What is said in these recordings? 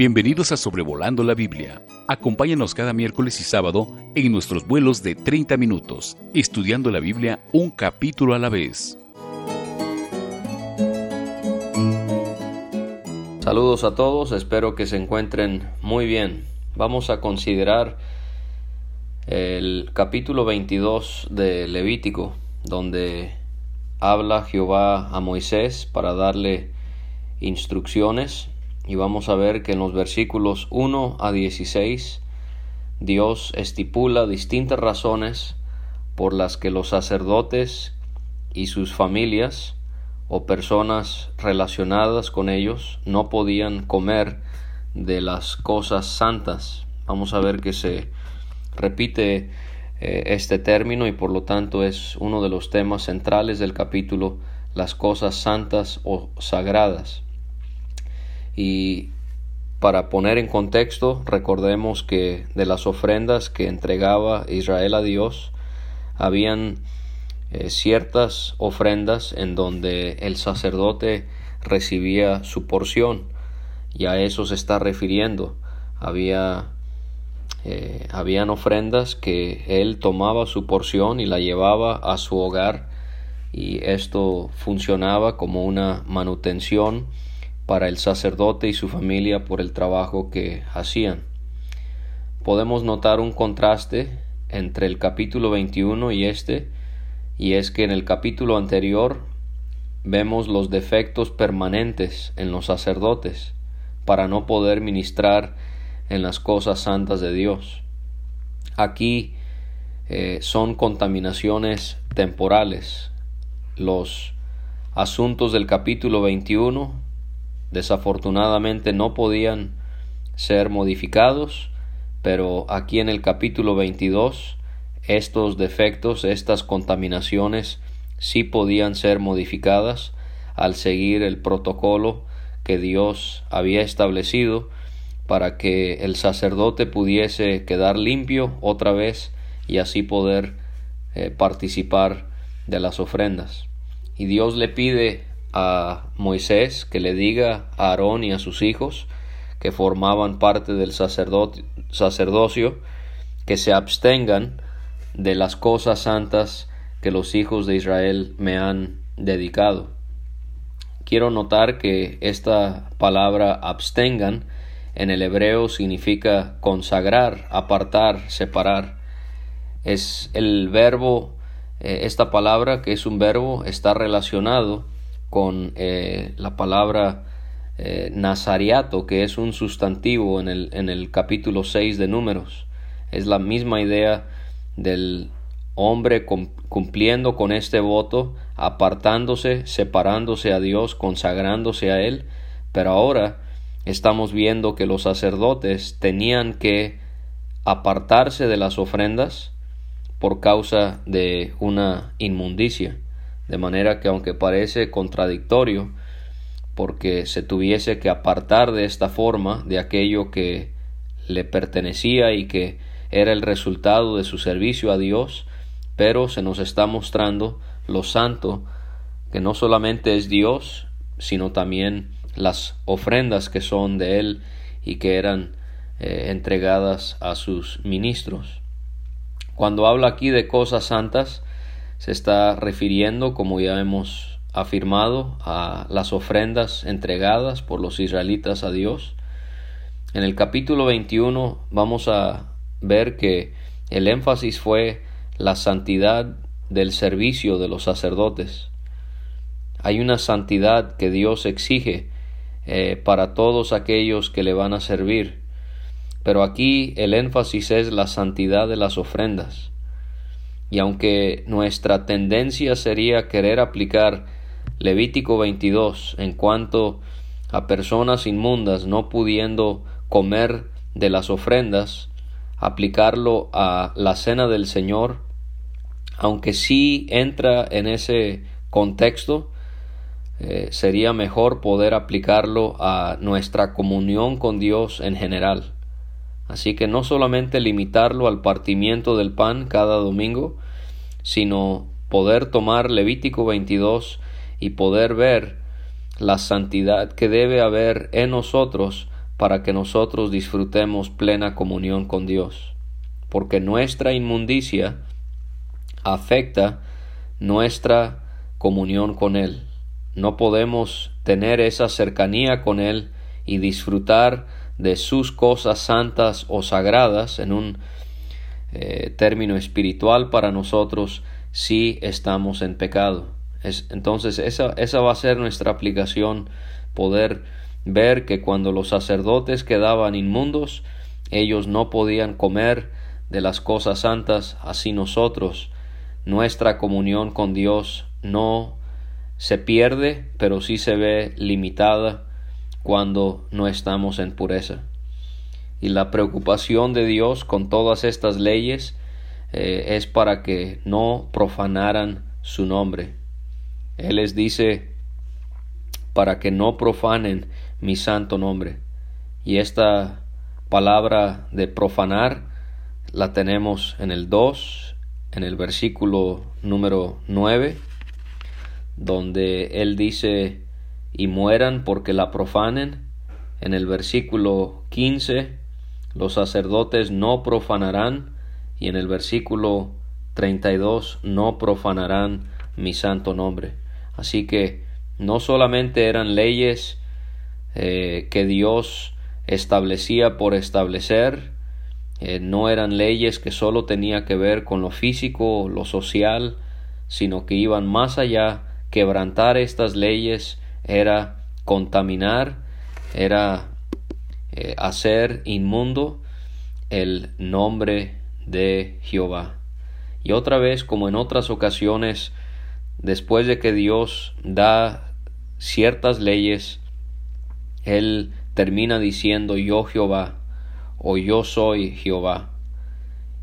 Bienvenidos a Sobrevolando la Biblia. Acompáñanos cada miércoles y sábado en nuestros vuelos de 30 minutos, estudiando la Biblia un capítulo a la vez. Saludos a todos, espero que se encuentren muy bien. Vamos a considerar el capítulo 22 de Levítico, donde habla Jehová a Moisés para darle instrucciones y vamos a ver que en los versículos 1 a 16 Dios estipula distintas razones por las que los sacerdotes y sus familias o personas relacionadas con ellos no podían comer de las cosas santas. Vamos a ver que se repite eh, este término y por lo tanto es uno de los temas centrales del capítulo las cosas santas o sagradas. Y para poner en contexto, recordemos que de las ofrendas que entregaba Israel a Dios, habían eh, ciertas ofrendas en donde el sacerdote recibía su porción, y a eso se está refiriendo. Había eh, habían ofrendas que él tomaba su porción y la llevaba a su hogar y esto funcionaba como una manutención para el sacerdote y su familia por el trabajo que hacían. Podemos notar un contraste entre el capítulo 21 y este, y es que en el capítulo anterior vemos los defectos permanentes en los sacerdotes para no poder ministrar en las cosas santas de Dios. Aquí eh, son contaminaciones temporales. Los asuntos del capítulo 21 desafortunadamente no podían ser modificados, pero aquí en el capítulo 22 estos defectos, estas contaminaciones sí podían ser modificadas al seguir el protocolo que Dios había establecido para que el sacerdote pudiese quedar limpio otra vez y así poder eh, participar de las ofrendas. Y Dios le pide a Moisés que le diga a Aarón y a sus hijos que formaban parte del sacerdocio que se abstengan de las cosas santas que los hijos de Israel me han dedicado. Quiero notar que esta palabra abstengan en el hebreo significa consagrar, apartar, separar. Es el verbo, eh, esta palabra que es un verbo, está relacionado con eh, la palabra eh, nazariato, que es un sustantivo en el, en el capítulo 6 de números. Es la misma idea del hombre cumpliendo con este voto, apartándose, separándose a Dios, consagrándose a Él, pero ahora estamos viendo que los sacerdotes tenían que apartarse de las ofrendas por causa de una inmundicia de manera que aunque parece contradictorio, porque se tuviese que apartar de esta forma de aquello que le pertenecía y que era el resultado de su servicio a Dios, pero se nos está mostrando lo santo que no solamente es Dios, sino también las ofrendas que son de Él y que eran eh, entregadas a sus ministros. Cuando habla aquí de cosas santas, se está refiriendo, como ya hemos afirmado, a las ofrendas entregadas por los israelitas a Dios. En el capítulo 21 vamos a ver que el énfasis fue la santidad del servicio de los sacerdotes. Hay una santidad que Dios exige eh, para todos aquellos que le van a servir. Pero aquí el énfasis es la santidad de las ofrendas. Y aunque nuestra tendencia sería querer aplicar Levítico 22 en cuanto a personas inmundas no pudiendo comer de las ofrendas, aplicarlo a la cena del Señor, aunque sí entra en ese contexto, eh, sería mejor poder aplicarlo a nuestra comunión con Dios en general. Así que no solamente limitarlo al partimiento del pan cada domingo, sino poder tomar Levítico 22 y poder ver la santidad que debe haber en nosotros para que nosotros disfrutemos plena comunión con Dios, porque nuestra inmundicia afecta nuestra comunión con Él. No podemos tener esa cercanía con Él y disfrutar de sus cosas santas o sagradas en un eh, término espiritual para nosotros si estamos en pecado. entonces esa, esa va a ser nuestra aplicación, poder ver que cuando los sacerdotes quedaban inmundos, ellos no podían comer de las cosas santas, así nosotros, nuestra comunión con Dios no se pierde, pero sí se ve limitada cuando no estamos en pureza. Y la preocupación de Dios con todas estas leyes eh, es para que no profanaran su nombre. Él les dice para que no profanen mi santo nombre. Y esta palabra de profanar la tenemos en el 2, en el versículo número 9, donde él dice y mueran porque la profanen. En el versículo 15, los sacerdotes no profanarán. Y en el versículo 32, no profanarán mi santo nombre. Así que no solamente eran leyes eh, que Dios establecía por establecer, eh, no eran leyes que solo tenía que ver con lo físico, lo social, sino que iban más allá. Quebrantar estas leyes era contaminar, era eh, hacer inmundo el nombre de Jehová. Y otra vez, como en otras ocasiones, después de que Dios da ciertas leyes, Él termina diciendo yo Jehová o yo soy Jehová.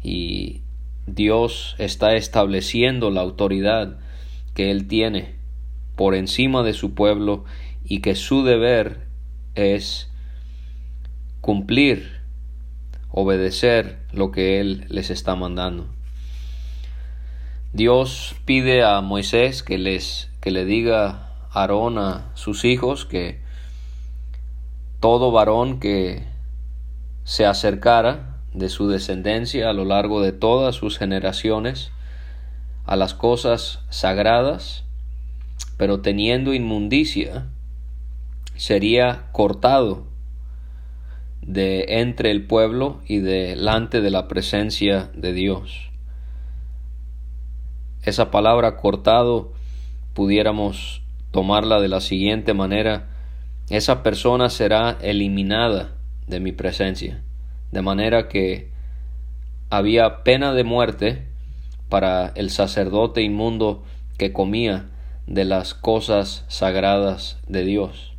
Y Dios está estableciendo la autoridad que Él tiene por encima de su pueblo y que su deber es cumplir, obedecer lo que Él les está mandando. Dios pide a Moisés que les que le diga a Aarón a sus hijos que todo varón que se acercara de su descendencia a lo largo de todas sus generaciones a las cosas sagradas, pero teniendo inmundicia, sería cortado de entre el pueblo y delante de la presencia de Dios. Esa palabra cortado pudiéramos tomarla de la siguiente manera, esa persona será eliminada de mi presencia, de manera que había pena de muerte para el sacerdote inmundo que comía de las cosas sagradas de Dios.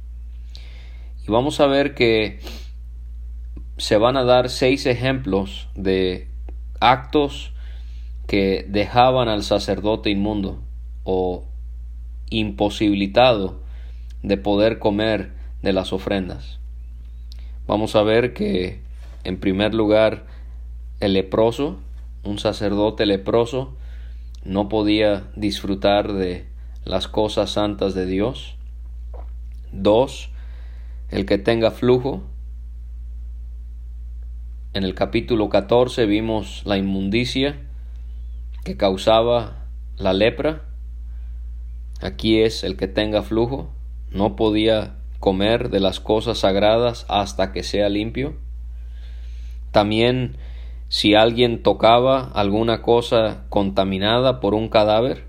Y vamos a ver que se van a dar seis ejemplos de actos que dejaban al sacerdote inmundo o imposibilitado de poder comer de las ofrendas. Vamos a ver que en primer lugar el leproso, un sacerdote leproso, no podía disfrutar de las cosas santas de Dios. Dos, el que tenga flujo. En el capítulo 14 vimos la inmundicia que causaba la lepra. Aquí es el que tenga flujo. No podía comer de las cosas sagradas hasta que sea limpio. También si alguien tocaba alguna cosa contaminada por un cadáver,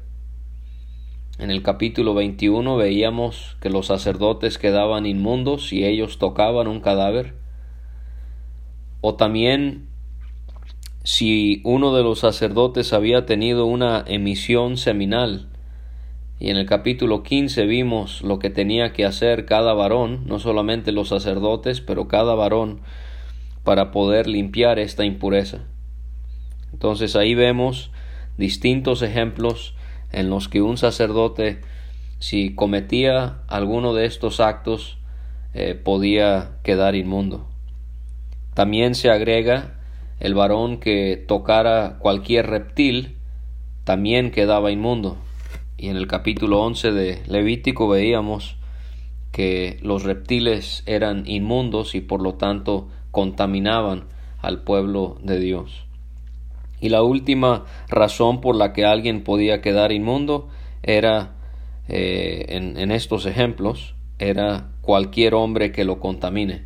en el capítulo 21 veíamos que los sacerdotes quedaban inmundos si ellos tocaban un cadáver. O también si uno de los sacerdotes había tenido una emisión seminal y en el capítulo 15 vimos lo que tenía que hacer cada varón, no solamente los sacerdotes, pero cada varón, para poder limpiar esta impureza. Entonces ahí vemos distintos ejemplos en los que un sacerdote, si cometía alguno de estos actos, eh, podía quedar inmundo. También se agrega el varón que tocara cualquier reptil, también quedaba inmundo. Y en el capítulo 11 de Levítico veíamos que los reptiles eran inmundos y por lo tanto contaminaban al pueblo de Dios. Y la última razón por la que alguien podía quedar inmundo era, eh, en, estos ejemplos, era cualquier hombre que lo contamine.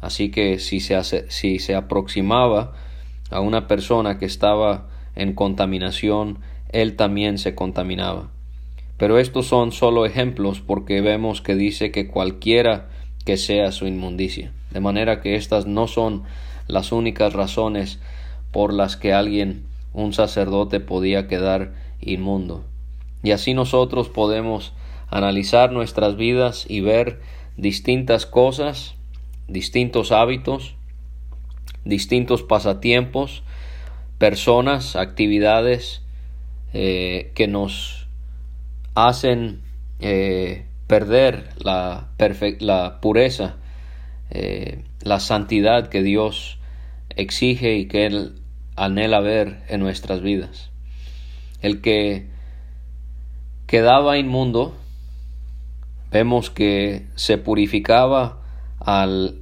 Así que si se, si se aproximaba a una persona que estaba en contaminación, él también se contaminaba. Pero estos son solo ejemplos porque vemos que dice que cualquiera que sea su inmundicia. De manera que estas no son las únicas razones por las que alguien, un sacerdote, podía quedar inmundo. Y así nosotros podemos analizar nuestras vidas y ver distintas cosas, distintos hábitos, distintos pasatiempos, personas, actividades eh, que nos hacen eh, perder la, pureza, eh, la santidad que Dios exige y que Él anhela ver en nuestras vidas. El que quedaba inmundo, vemos que se purificaba al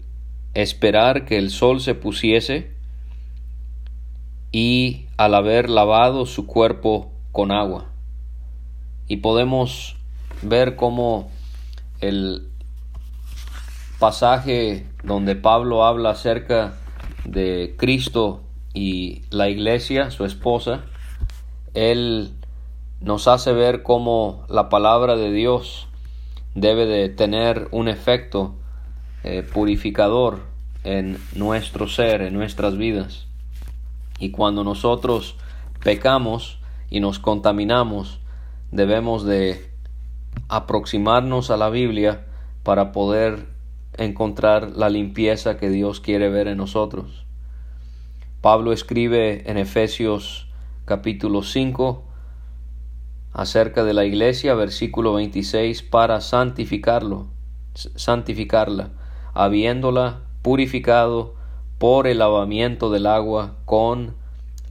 esperar que el sol se pusiese y al haber lavado su cuerpo con agua. Y podemos ver cómo el pasaje donde Pablo habla acerca de Cristo y la iglesia, su esposa, él nos hace ver cómo la palabra de Dios debe de tener un efecto eh, purificador en nuestro ser, en nuestras vidas. Y cuando nosotros pecamos y nos contaminamos, debemos de aproximarnos a la Biblia para poder encontrar la limpieza que Dios quiere ver en nosotros. Pablo escribe en Efesios capítulo 5 acerca de la iglesia, versículo 26, para santificarlo, santificarla, habiéndola purificado por el lavamiento del agua con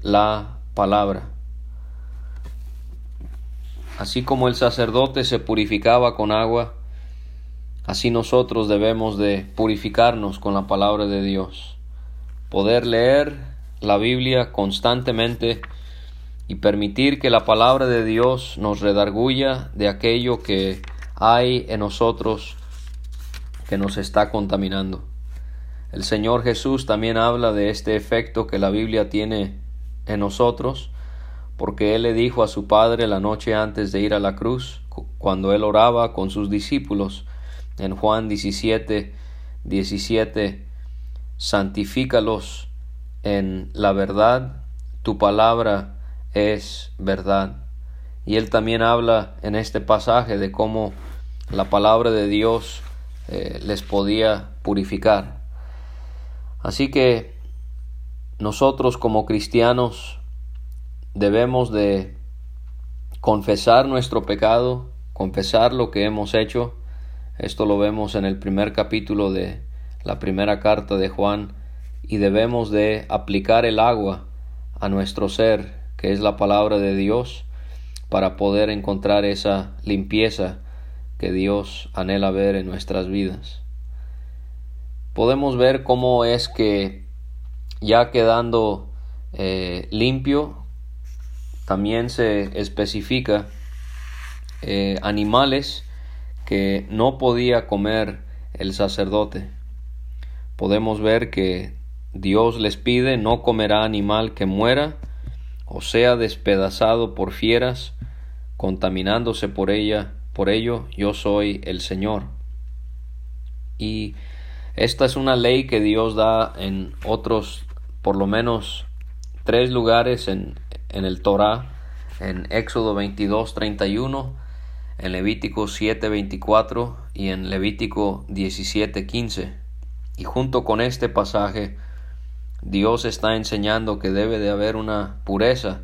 la palabra. Así como el sacerdote se purificaba con agua, así nosotros debemos de purificarnos con la palabra de Dios. Poder leer la Biblia constantemente y permitir que la palabra de Dios nos redarguya de aquello que hay en nosotros que nos está contaminando. El Señor Jesús también habla de este efecto que la Biblia tiene en nosotros, porque Él le dijo a su Padre la noche antes de ir a la cruz, cuando Él oraba con sus discípulos, en Juan 17, 17, santifícalos en la verdad, tu palabra es verdad. Y Él también habla en este pasaje de cómo la palabra de Dios eh, les podía purificar. Así que nosotros como cristianos debemos de confesar nuestro pecado, confesar lo que hemos hecho. Esto lo vemos en el primer capítulo de la primera carta de Juan y debemos de aplicar el agua a nuestro ser, que es la palabra de Dios, para poder encontrar esa limpieza que Dios anhela ver en nuestras vidas. Podemos ver cómo es que ya quedando eh, limpio, también se especifica eh, animales que no podía comer el sacerdote. Podemos ver que Dios les pide no comerá animal que muera o sea despedazado por fieras, contaminándose por ella por ello yo soy el Señor. Y esta es una ley que Dios da en otros, por lo menos tres lugares en, en el Torah, en Éxodo 22, 31, en Levítico 7, 24 y en Levítico 17, 15. Y junto con este pasaje, Dios está enseñando que debe de haber una pureza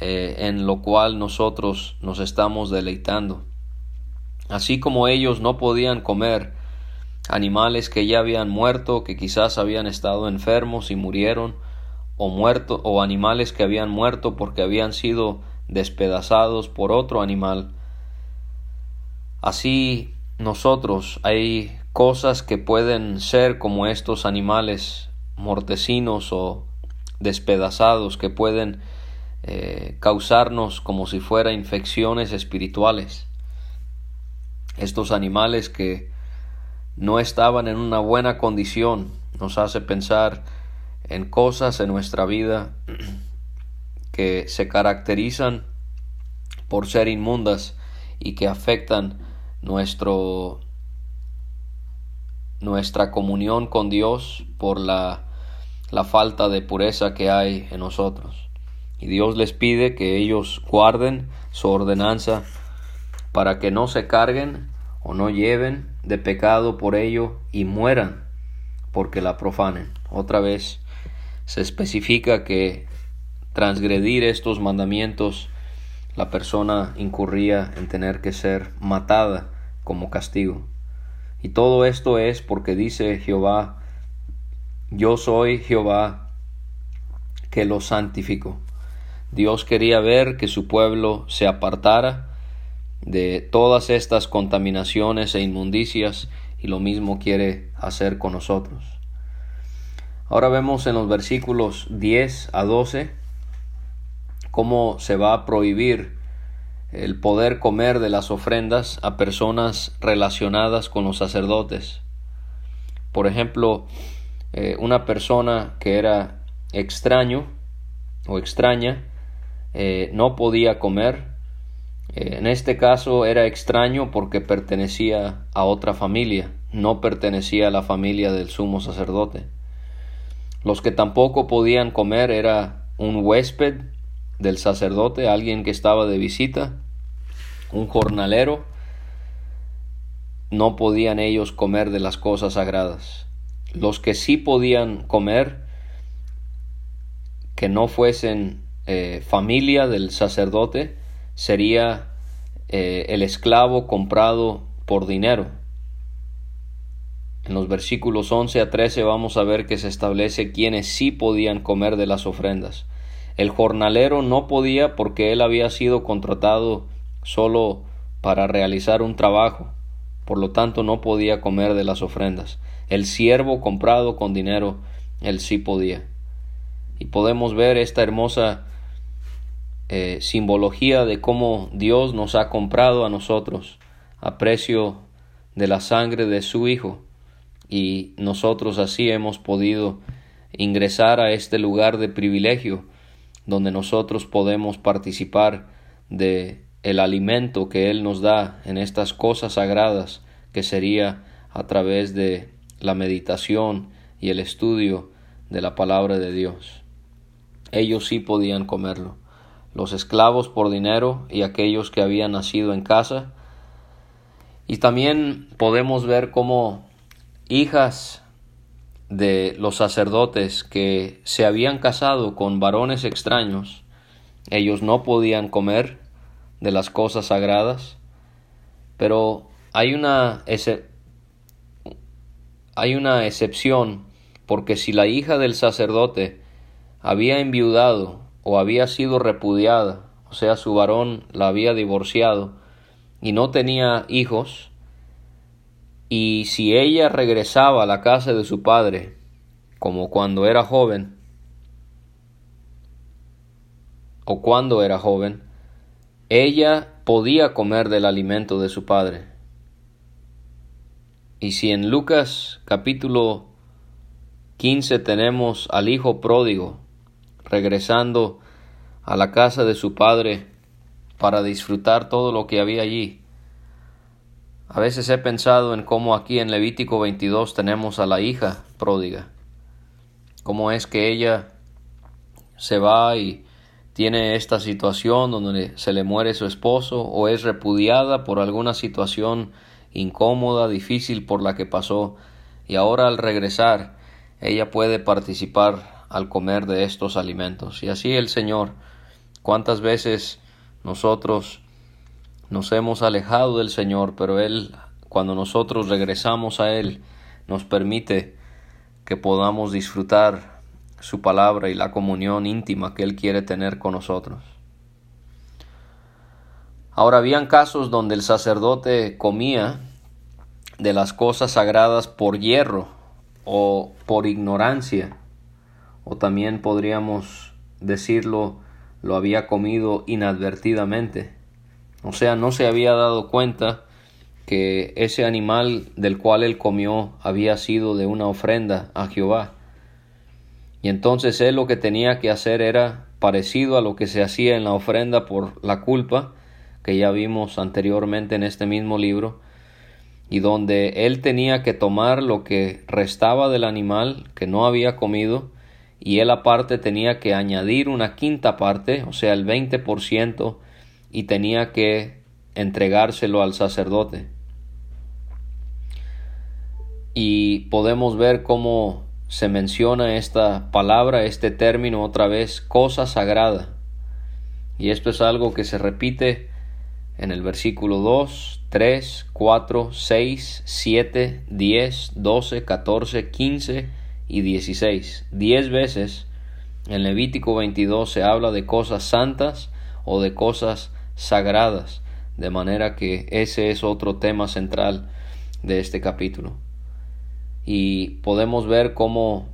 eh, en lo cual nosotros nos estamos deleitando. Así como ellos no podían comer animales que ya habían muerto, que quizás habían estado enfermos y murieron, o muerto, o animales que habían muerto porque habían sido despedazados por otro animal. Así nosotros hay cosas que pueden ser como estos animales mortecinos o despedazados que pueden eh, causarnos como si fuera infecciones espirituales. Estos animales que no estaban en una buena condición nos hace pensar en cosas en nuestra vida que se caracterizan por ser inmundas y que afectan nuestro nuestra comunión con Dios por la, la falta de pureza que hay en nosotros. Y Dios les pide que ellos guarden su ordenanza para que no se carguen o no lleven de pecado por ello y mueran porque la profanen. Otra vez se especifica que transgredir estos mandamientos la persona incurría en tener que ser matada como castigo. Y todo esto es porque dice Jehová, yo soy Jehová que lo santifico. Dios quería ver que su pueblo se apartara de todas estas contaminaciones e inmundicias y lo mismo quiere hacer con nosotros. Ahora vemos en los versículos 10 a 12 cómo se va a prohibir el poder comer de las ofrendas a personas relacionadas con los sacerdotes. Por ejemplo, eh, una persona que era extraño o extraña eh, no podía comer. Eh, en este caso era extraño porque pertenecía a otra familia, no pertenecía a la familia del sumo sacerdote. Los que tampoco podían comer era un huésped del sacerdote, alguien que estaba de visita, un jornalero, no podían ellos comer de las cosas sagradas. Los que sí podían comer, que no fuesen eh, familia del sacerdote, sería eh, el esclavo comprado por dinero. En los versículos 11 a 13 vamos a ver que se establece quienes sí podían comer de las ofrendas. El jornalero no podía porque él había sido contratado solo para realizar un trabajo, por lo tanto no podía comer de las ofrendas. El siervo comprado con dinero, él sí podía. Y podemos ver esta hermosa eh, simbología de cómo Dios nos ha comprado a nosotros a precio de la sangre de su Hijo y nosotros así hemos podido ingresar a este lugar de privilegio donde nosotros podemos participar de el alimento que Él nos da en estas cosas sagradas, que sería a través de la meditación y el estudio de la palabra de Dios. Ellos sí podían comerlo. Los esclavos por dinero y aquellos que habían nacido en casa. Y también podemos ver cómo hijas de los sacerdotes que se habían casado con varones extraños, ellos no podían comer de las cosas sagradas, pero hay una, hay una excepción, porque si la hija del sacerdote había enviudado o había sido repudiada, o sea, su varón la había divorciado y no tenía hijos, y si ella regresaba a la casa de su padre, como cuando era joven, o cuando era joven, ella podía comer del alimento de su padre. Y si en Lucas capítulo 15 tenemos al hijo pródigo regresando a la casa de su padre para disfrutar todo lo que había allí, a veces he pensado en cómo aquí en Levítico 22 tenemos a la hija pródiga, cómo es que ella se va y tiene esta situación donde se le muere su esposo o es repudiada por alguna situación incómoda, difícil por la que pasó y ahora al regresar ella puede participar al comer de estos alimentos. Y así el Señor, cuántas veces nosotros nos hemos alejado del Señor, pero Él, cuando nosotros regresamos a Él, nos permite que podamos disfrutar su palabra y la comunión íntima que Él quiere tener con nosotros. Ahora habían casos donde el sacerdote comía de las cosas sagradas por hierro o por ignorancia, o también podríamos decirlo, lo había comido inadvertidamente. O sea, no se había dado cuenta que ese animal del cual él comió había sido de una ofrenda a Jehová. Y entonces él lo que tenía que hacer era parecido a lo que se hacía en la ofrenda por la culpa, que ya vimos anteriormente en este mismo libro, y donde él tenía que tomar lo que restaba del animal que no había comido, y él aparte tenía que añadir una quinta parte, o sea, el 20%, y tenía que entregárselo al sacerdote. Y podemos ver cómo se menciona esta palabra, este término otra vez, cosa sagrada. Y esto es algo que se repite en el versículo 2, 3, 4, 6, 7, 10, 12, 14, 15 y 16. Diez veces en Levítico 22 se habla de cosas santas o de cosas sagradas, de manera que ese es otro tema central de este capítulo. Y podemos ver cómo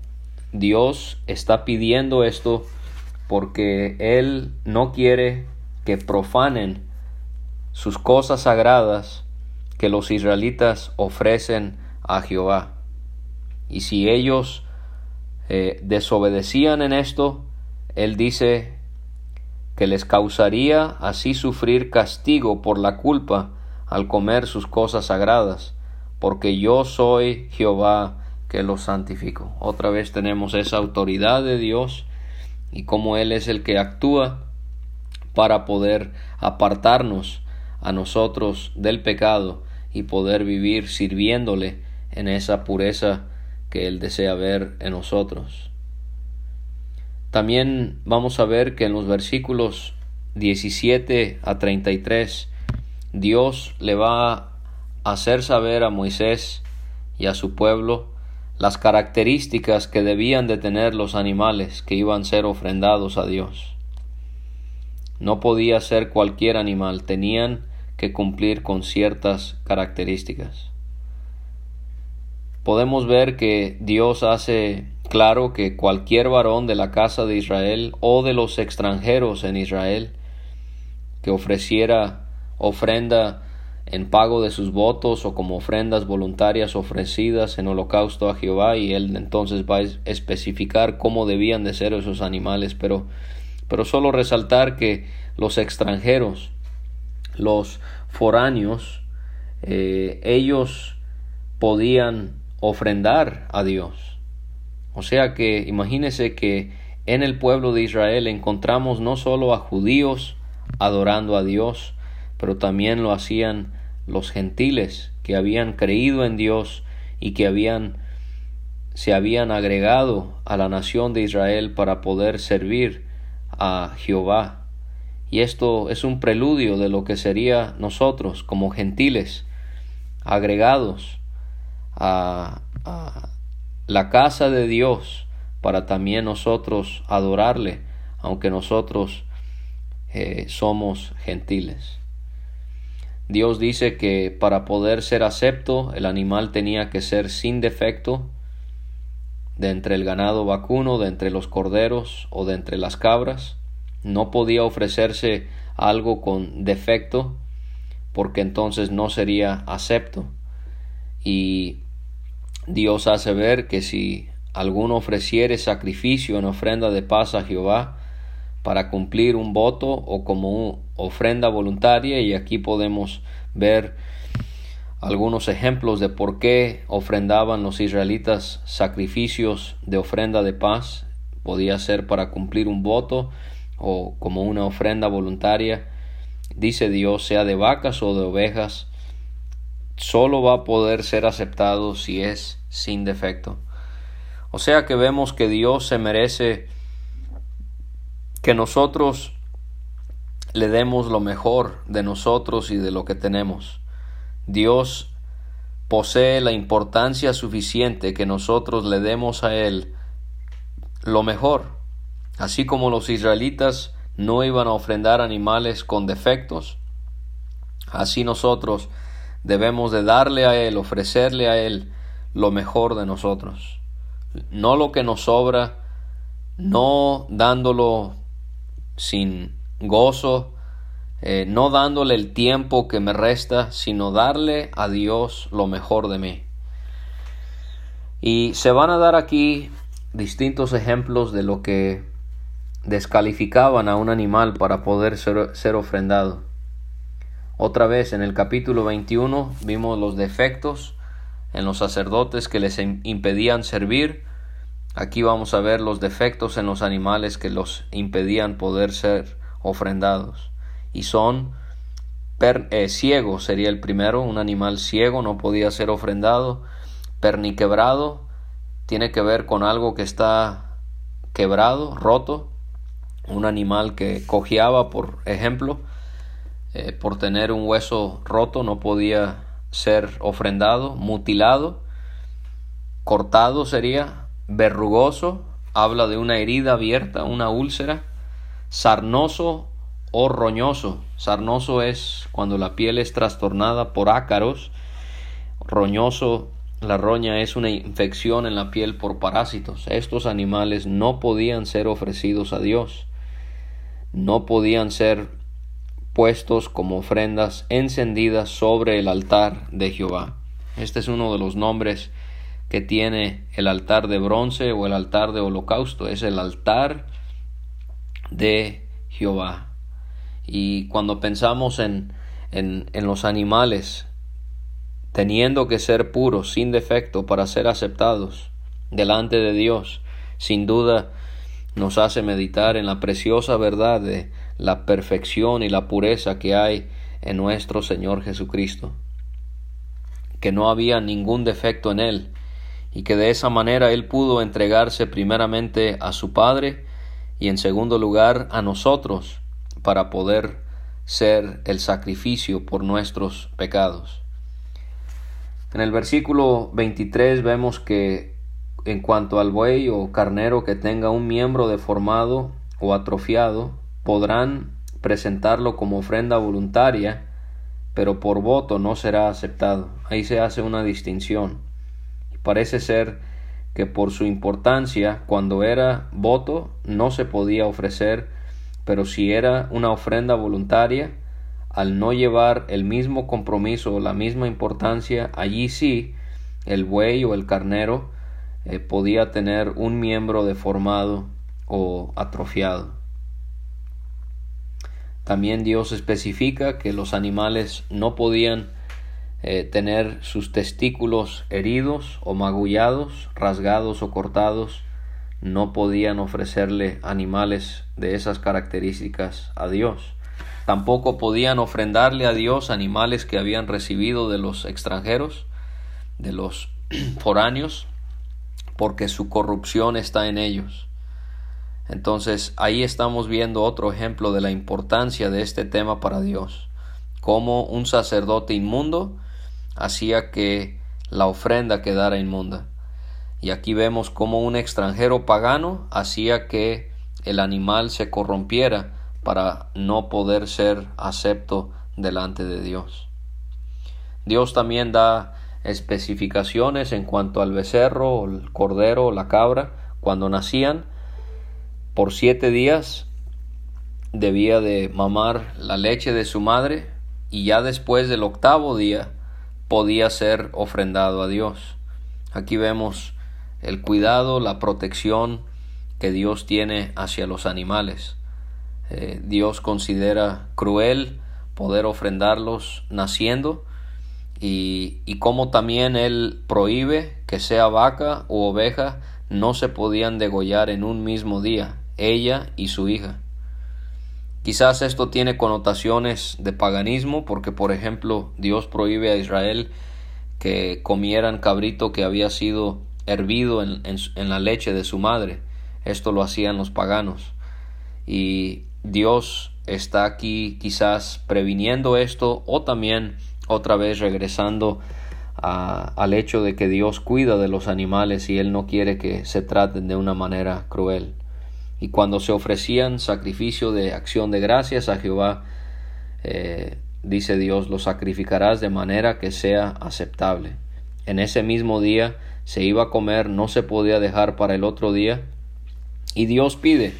Dios está pidiendo esto porque Él no quiere que profanen sus cosas sagradas que los israelitas ofrecen a Jehová. Y si ellos eh, desobedecían en esto, él dice que les causaría así sufrir castigo por la culpa al comer sus cosas sagradas, porque yo soy Jehová que los santifico. Otra vez tenemos esa autoridad de Dios y cómo Él es el que actúa para poder apartarnos a nosotros del pecado y poder vivir sirviéndole en esa pureza que Él desea ver en nosotros. También vamos a ver que en los versículos 17 a 33 Dios le va a hacer saber a Moisés y a su pueblo las características que debían de tener los animales que iban a ser ofrendados a Dios. No podía ser cualquier animal, tenían que cumplir con ciertas características. Podemos ver que Dios hace claro que cualquier varón de la casa de Israel o de los extranjeros en Israel que ofreciera ofrenda en pago de sus votos o como ofrendas voluntarias ofrecidas en holocausto a Jehová y él entonces va a especificar cómo debían de ser esos animales pero pero solo resaltar que los extranjeros los foráneos, eh, ellos podían ofrendar a Dios. O sea que imagínese que en el pueblo de Israel encontramos no solo a judíos adorando a Dios, pero también lo hacían los gentiles que habían creído en Dios y que habían se habían agregado a la nación de Israel para poder servir a Jehová y esto es un preludio de lo que sería nosotros como gentiles agregados a, la casa de Dios para también nosotros adorarle, aunque nosotros eh, somos gentiles. Dios dice que para poder ser acepto el animal tenía que ser sin defecto de entre el ganado vacuno, de entre los corderos o de entre las cabras no podía ofrecerse algo con defecto porque entonces no sería acepto. Y Dios hace ver que si alguno ofreciere sacrificio en ofrenda de paz a Jehová para cumplir un voto o como ofrenda voluntaria, y aquí podemos ver algunos ejemplos de por qué ofrendaban los israelitas sacrificios de ofrenda de paz, podía ser para cumplir un voto, o como una ofrenda voluntaria, dice Dios, sea de vacas o de ovejas, solo va a poder ser aceptado si es sin defecto. O sea que vemos que Dios se merece que nosotros le demos lo mejor de nosotros y de lo que tenemos. Dios posee la importancia suficiente que nosotros le demos a Él lo mejor. Así como los israelitas no iban a ofrendar animales con defectos, así nosotros debemos de darle a Él, ofrecerle a Él lo mejor de nosotros, no lo que nos sobra, no dándolo sin gozo, eh, no dándole el tiempo que me resta, sino darle a Dios lo mejor de mí. Y se van a dar aquí distintos ejemplos de lo que descalificaban a un animal para poder ser, ser ofrendado. Otra vez en el capítulo 21 vimos los defectos en los sacerdotes que les impedían servir. Aquí vamos a ver los defectos en los animales que los impedían poder ser ofrendados. Y son eh, ciego sería el primero, un animal ciego no podía ser ofrendado. Perniquebrado tiene que ver con algo que está quebrado, roto. Un animal que cojeaba, por ejemplo, eh, por tener un hueso roto no podía ser ofrendado, mutilado, cortado sería, verrugoso, habla de una herida abierta, una úlcera, sarnoso o roñoso. Sarnoso es cuando la piel es trastornada por ácaros, roñoso la roña es una infección en la piel por parásitos. Estos animales no podían ser ofrecidos a Dios. No podían ser puestos como ofrendas encendidas sobre el altar de Jehová. Este es uno de los nombres que tiene el altar de bronce o el altar de holocausto. Es el altar de Jehová. Y cuando pensamos en, en, en los animales teniendo que ser puros, sin defecto, para ser aceptados delante de Dios, sin duda nos hace meditar en la preciosa verdad de la perfección y la pureza que hay en nuestro Señor Jesucristo, que no había ningún defecto en Él, y que de esa manera Él pudo entregarse primeramente a su Padre y en segundo lugar a nosotros para poder ser el sacrificio por nuestros pecados. En el versículo 23 vemos que en cuanto al buey o carnero que tenga un miembro deformado o atrofiado, podrán presentarlo como ofrenda voluntaria, pero por voto no será aceptado. Ahí se hace una distinción. Parece ser que por su importancia, cuando era voto, no se podía ofrecer, pero si era una ofrenda voluntaria, al no llevar el mismo compromiso o la misma importancia, allí sí el buey o el carnero eh, podía tener un miembro deformado o atrofiado. También Dios especifica que los animales no podían eh, tener sus testículos heridos o magullados, rasgados o cortados, no podían ofrecerle animales de esas características a Dios. Tampoco podían ofrendarle a Dios animales que habían recibido de los extranjeros, de los foráneos, porque su corrupción está en ellos. Entonces ahí estamos viendo otro ejemplo de la importancia de este tema para Dios, como un sacerdote inmundo hacía que la ofrenda quedara inmunda. Y aquí vemos como un extranjero pagano hacía que el animal se corrompiera para no poder ser acepto delante de Dios. Dios también da especificaciones en cuanto al becerro, el cordero, la cabra, cuando nacían, por siete días debía de mamar la leche de su madre y ya después del octavo día podía ser ofrendado a Dios. Aquí vemos el cuidado, la protección que Dios tiene hacia los animales. Eh, Dios considera cruel poder ofrendarlos naciendo y, y como también Él prohíbe que sea vaca u oveja no se podían degollar en un mismo día, ella y su hija. Quizás esto tiene connotaciones de paganismo porque, por ejemplo, Dios prohíbe a Israel que comieran cabrito que había sido hervido en, en la leche de su madre. Esto lo hacían los paganos. Y Dios está aquí quizás previniendo esto o también otra vez regresando al hecho de que Dios cuida de los animales y Él no quiere que se traten de una manera cruel. Y cuando se ofrecían sacrificio de acción de gracias a Jehová, eh, dice Dios, lo sacrificarás de manera que sea aceptable. En ese mismo día se iba a comer, no se podía dejar para el otro día. Y Dios pide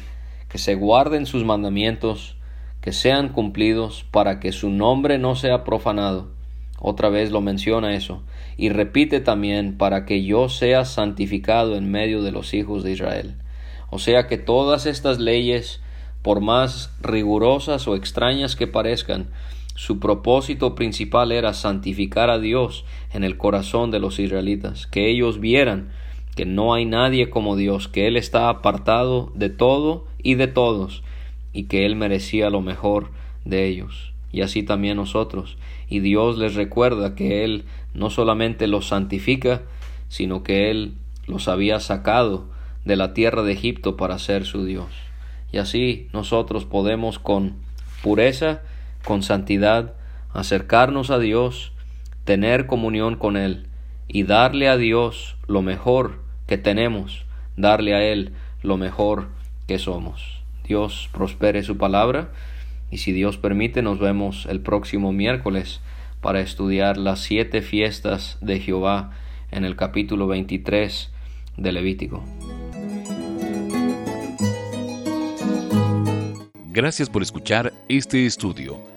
que se guarden sus mandamientos, que sean cumplidos para que su nombre no sea profanado. Otra vez lo menciona eso. Y repite también para que yo sea santificado en medio de los hijos de Israel. O sea que todas estas leyes, por más rigurosas o extrañas que parezcan, su propósito principal era santificar a Dios en el corazón de los israelitas, que ellos vieran que no hay nadie como Dios, que Él está apartado de todo y de todos, y que Él merecía lo mejor de ellos. Y así también nosotros. Y Dios les recuerda que Él no solamente los santifica, sino que Él los había sacado de la tierra de Egipto para ser su Dios. Y así nosotros podemos con pureza, con santidad, acercarnos a Dios, tener comunión con Él y darle a Dios lo mejor que tenemos, darle a Él lo mejor que somos. Dios prospere su palabra y si Dios permite nos vemos el próximo miércoles para estudiar las siete fiestas de Jehová en el capítulo 23 de Levítico. Gracias por escuchar este estudio.